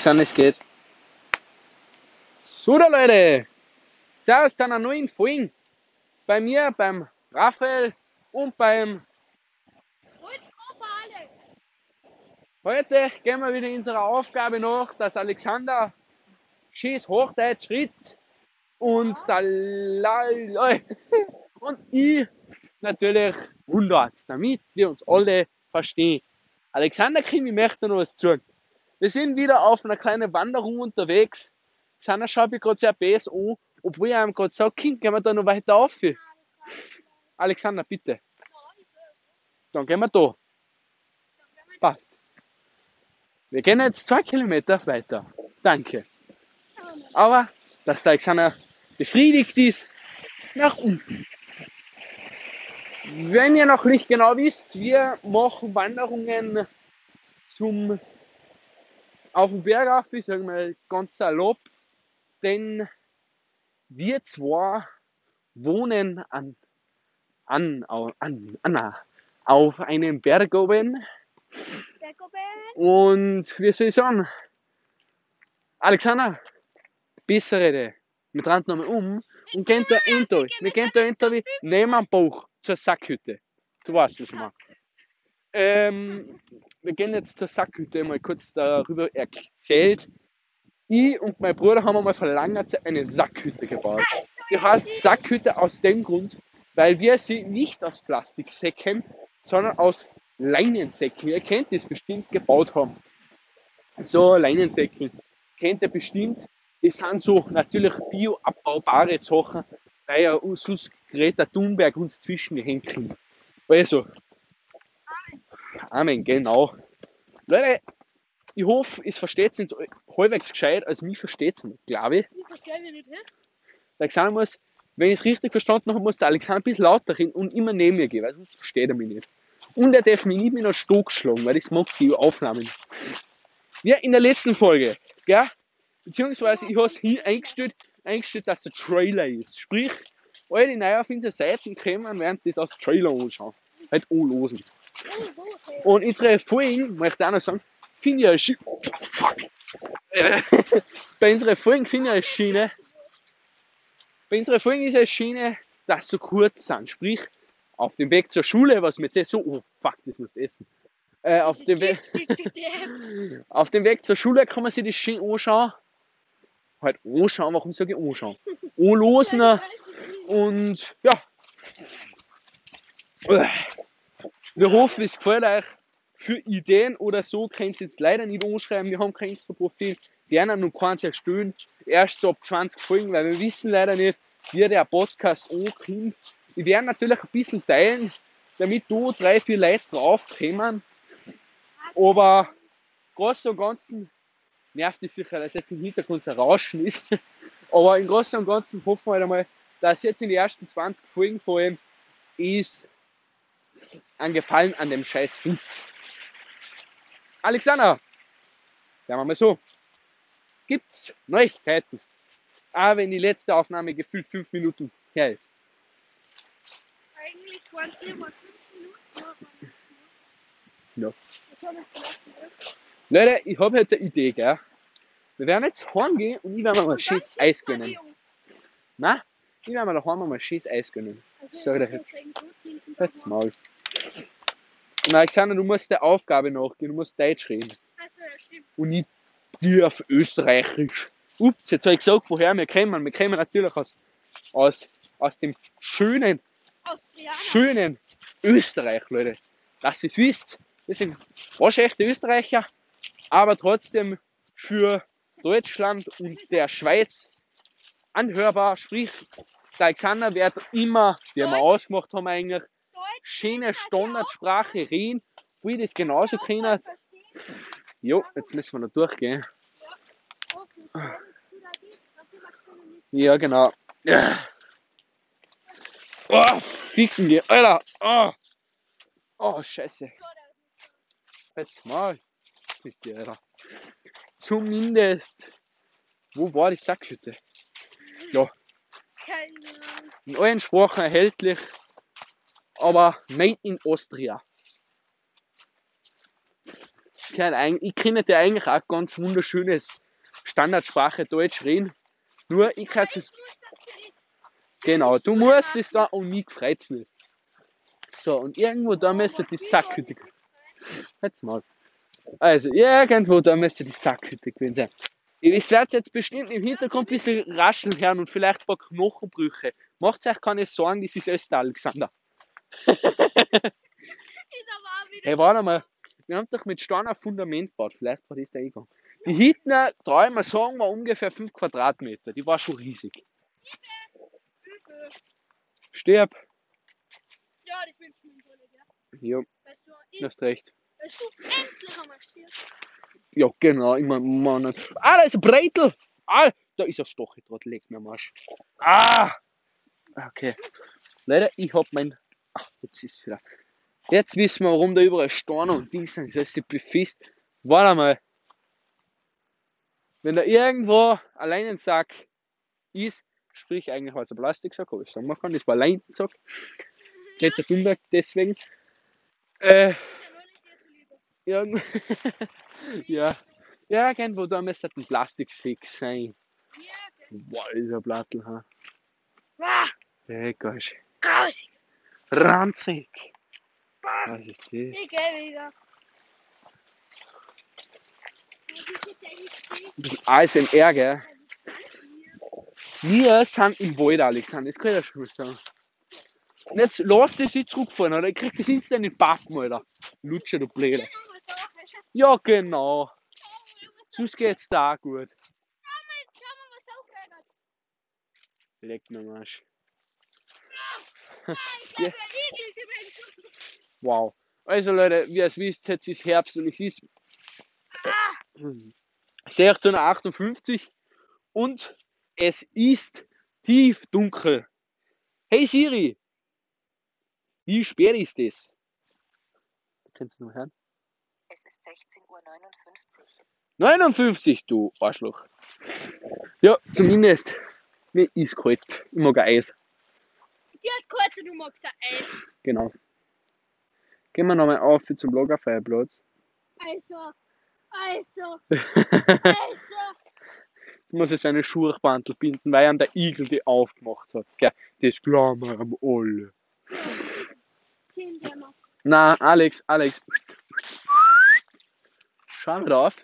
Alexander, es geht. So, da Leute, servus zu einer neuen Folge. Bei mir, beim Raphael und beim Heute gehen wir wieder unserer Aufgabe nach, dass Alexander schönes Hochdeutsch schritt und der Lal und ich natürlich wundert, damit wir uns alle verstehen. Alexander Kim, ich möchte noch was sagen. Wir sind wieder auf einer kleinen Wanderung unterwegs. Alexander schaut mich gerade sehr bes an, obwohl ich ihm gerade sage, Kind, gehen wir da noch weiter auf. Alexander, bitte. Dann gehen wir da. Passt. Wir gehen jetzt zwei Kilometer weiter. Danke. Aber, dass der Alexander befriedigt ist, nach unten. Wenn ihr noch nicht genau wisst, wir machen Wanderungen zum auf dem Berg auf, ich sage mal ganz salopp, denn wir zwei wohnen an, an, an, an, auf einem Berg oben und wie soll ich sagen, Alexander, besser rede. Wir drehen nochmal um und gehen da hinter. Wir gehen da hinter wie neben am Bauch zur Sackhütte. Du weißt es mal. Ähm, wir gehen jetzt zur Sackhütte mal kurz darüber erzählt. Ich und mein Bruder haben einmal vor langer Zeit eine Sackhütte gebaut. Die heißt Sackhütte aus dem Grund, weil wir sie nicht aus Plastiksäcken, sondern aus Leinensäcken, ihr kennt das bestimmt, gebaut haben. So Leinensäcken, kennt ihr bestimmt. Das sind so natürlich bioabbaubare Sachen, weil ja sonst Greta Thunberg uns zwischen die kriegt. Also, Amen, genau. Leute, ich hoffe, es versteht es halbwegs gescheit, als mich versteht es nicht, glaube ich. Ich verstehe mich nicht, hä? Der Alexander muss, wenn ich es richtig verstanden habe, muss der Alexander ein bisschen lauter reden und immer neben mir gehen, weil sonst versteht er mich nicht. Und er darf mich nicht mit einer Stock schlagen, weil ich mag die Aufnahmen. Ja, in der letzten Folge, gell? Beziehungsweise ich habe es hier eingestellt, eingestellt, dass der Trailer ist. Sprich, alle die neu auf unsere Seiten kommen, werden das als Trailer anschauen. Halt anlosen. Und unsere Folgen, möchte ich auch noch sagen, finde ich eine fuck. bei unseren Folgen finde ich eine Schiene, bei unseren Folgen ist eine Schiene, dass sie so kurz sind. Sprich, auf dem Weg zur Schule, was mir jetzt so, oh fuck, das musst du essen. Äh, auf, dem auf dem Weg zur Schule kann man sich das schön anschauen. Halt anschauen, warum sage ich anschauen? Anlosen und ja. Wir hoffen, es gefällt euch. Für Ideen oder so könnt ihr jetzt leider nicht anschreiben. Wir haben kein Insta-Profil. Die anderen noch keins erstellen. Erst so ab 20 Folgen, weil wir wissen leider nicht, wie der Podcast ankommt. Ich werde natürlich ein bisschen teilen, damit du drei, vier Leute draufkommen. Aber Großen und Ganzen nervt es sicher, dass jetzt im Hintergrund ein Rauschen ist. Aber im Großen und Ganzen hoffen wir halt einmal, dass jetzt in den ersten 20 Folgen vor allem ist ein Gefallen an dem scheiß Hund. Alexander, sagen wir mal so, gibt's Neuigkeiten? Auch wenn die letzte Aufnahme gefühlt fünf Minuten her ist. Eigentlich waren es immer fünf Minuten. Ja. Leute, ich habe jetzt eine Idee, gell? Wir werden jetzt heimgehen und ich werde mal schönes Eis gönnen. Na? Ich werde mir daheim mal schönes Eis gönnen. Sag dir jetzt. Jetzt mal. Und Alexander, du musst der Aufgabe nachgehen, du musst Deutsch reden. Achso, ja, stimmt. Und nicht dir auf Österreichisch. Ups, jetzt habe ich gesagt, woher wir kommen. Wir kommen natürlich aus, aus, aus dem schönen, schönen Österreich, Leute. Dass ihr es wisst, wir sind waschechte Österreicher, aber trotzdem für Deutschland und der Schweiz anhörbar. Sprich, der Alexander wird immer, wie wir ausgemacht haben eigentlich, schöne Standardsprache reden, wo ich das genauso können. Jo, jetzt müssen wir noch durchgehen. Ja, genau. Oh, ficken die, Alter. Oh, oh scheiße. Jetzt mal. Dir, Alter. Zumindest. Wo war die Sackhütte? Ja. In allen Sprachen erhältlich aber made in Austria. ich kenne ja eigentlich auch ganz wunderschönes Standardsprache Deutsch reden. Nur ich kann Genau, du musst es da und mich freut's nicht. So, und irgendwo da müsste die Sackhütte. Jetzt mal. Also, irgendwo da müsste die Sackhütte gewesen sein. Ich werde jetzt bestimmt im Hintergrund ein bisschen rascheln hören und vielleicht ein paar Knochenbrüche. Macht euch keine Sorgen, das ist alles der Alexander. hey, warte mal. Wir haben doch mit Stein ein Fundament gebaut. Vielleicht war das der Eingang. Die Hütte, traue ich sagen, war ungefähr 5 Quadratmeter. Die war schon riesig. Stirb. Ja, das bin ich Ja. Weißt du, hast recht. Du, endlich wir stirbt. Ja, genau, ich mein, Mann. Ah, da ist ein Breitel! Ah, da ist ein Stacheldraht, leg mir Marsch. Ah! Okay. Leider, ich hab mein. Ach, jetzt ist es wieder. Jetzt wissen wir, warum da überall Steine und Dings sind. Das heißt, ich befist. Warte mal. Wenn da irgendwo allein ein Sack ist, sprich eigentlich als ein Plastiksack, aber ich sagen kann, das war allein ein Sack. Der Thunberg deswegen. Äh, irgend ja. Ja, irgendwo da müsste ein Plastiksack sein. Boah, ist ein Plattel, ha. Ah! Hey, gosh. Grausig. Ranzig. Was ist das? Ich geh wieder. Ein bisschen ASMR, gell? Wir sind im Wald, Alexander, das kann ich ja schon mal sagen. Und jetzt lass das jetzt zurückfahren, oder? Ich krieg das instant in den Pappen, Alter. Lutscher, du Blöde. Ja, genau. Sonst geht's da auch gut. Leck mir Marsch. ja. Wow. Also Leute, wie ihr es wisst, jetzt ist Herbst und es ist 16.58 und es ist tief dunkel. Hey Siri, wie spät ist es? Kannst du noch hören? Es ist 16.59 Uhr. 59, du Arschloch. Ja, zumindest, mir ist kalt. Ich mag Eis. Dir ist kalt und du magst Eis. Genau. Gehen wir nochmal auf zum Lagerfeuerplatz. Also, also, also. Jetzt muss er seine Schuhbandel binden, weil er der Igel die aufgemacht hat. Gell? Das glauben wir am alle. Na, Alex, Alex. Da auf.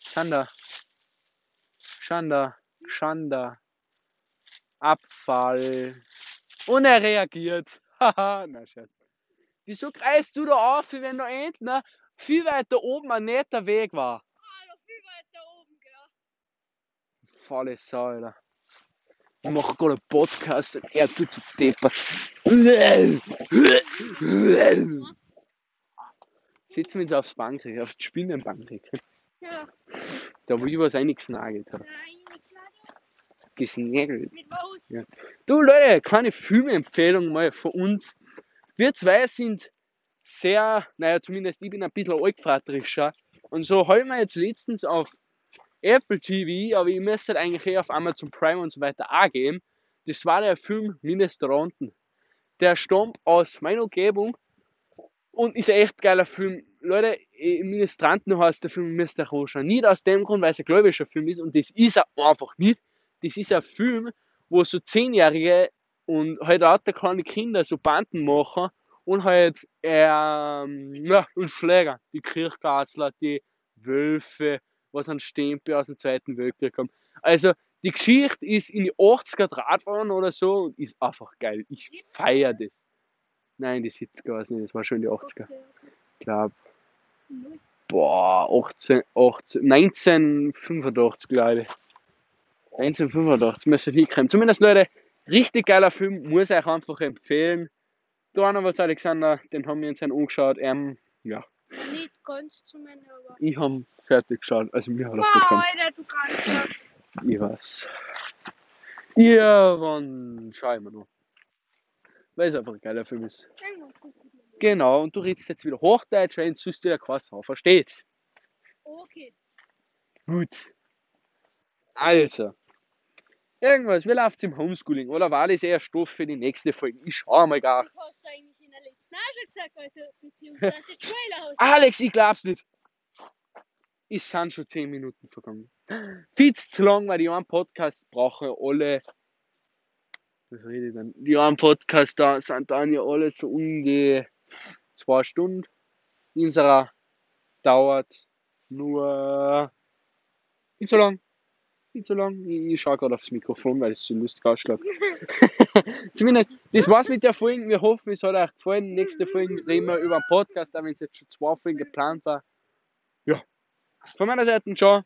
Schanda. Schanda. Schanda. Abfall. Und er reagiert. Haha, na Schatz. Wieso kreist du da auf, wenn da hinten viel weiter oben ein netter Weg war? faule Sau, Alter. Ich mache gerade einen Podcast und er tut so deppert. Sitzen wir jetzt aufs Bankrecht, auf die Spinnenbankrecht. Ja. Da wo ich was eingesnagelt habe. Gesnagelt. Ja. Du Leute, keine Filmempfehlung mal von uns. Wir zwei sind sehr, naja, zumindest ich bin ein bisschen altvaterischer. Und so haben wir jetzt letztens auf Apple TV, aber ich müsste halt eigentlich eher auf Amazon Prime und so weiter auch geben. Das war der Film Ministranten. Der stammt aus meiner Umgebung und ist ein echt geiler Film. Leute, Ministranten heißt der Film müsst ihr anschauen. Nicht aus dem Grund, weil es ein gläubischer Film ist und das ist er einfach nicht. Das ist ein Film, wo so Zehnjährige und halt auch kleine Kinder so Banden machen und halt ähm, ja, und Schläger, die Kirchgatzler, die Wölfe was ein Stempel aus dem Zweiten Weltkrieg haben. Also die Geschichte ist in die 80er Drahtfahren oder so und ist einfach geil. Ich feiere das. Nein, die 70er war es nicht, das war schon die 80er. Ich glaube. Boah, 18, 18, 1985, glaube ich. 1985 müsste hinkommen. Zumindest, Leute, richtig geiler Film, muss ich euch einfach empfehlen. Da noch was, Alexander, den haben wir uns angeschaut. Ähm, ja, nicht ganz zu meiner, aber. Ich habe fertig geschaut, also mir hat wow, das gefallen. Alter, du kannst. Ich weiß. Irgendwann schauen wir noch. Weil es einfach ein geiler Film ist. Genau, und du redest jetzt wieder Hochdeutsch, wenn du dir kein Sau versteht. Okay. Gut. Also. Irgendwas, wie läuft im Homeschooling? Oder war das eher Stoff für die nächste Folge? Ich schau mal gar. Das hast du eigentlich in der letzten auch schon Spielzeug, also beziehungsweise Trailer. Alex, ich glaub's nicht. Es sind schon 10 Minuten vergangen. Viel zu lang, weil die einen Podcast brauchen alle. Was ich denn? Die einen Podcast da sind dann ja alle so um die 2 Stunden. Unserer dauert nur nicht so lang. Nicht so lang. Ich, ich schaue gerade aufs Mikrofon, weil es so lustig ausschaut. Zumindest, das war's mit der Folge. Wir hoffen, es hat euch gefallen. Nächste Folge reden wir über einen Podcast, auch wenn es jetzt schon zwei Folgen geplant war. Ja. Von meiner Seite, ciao.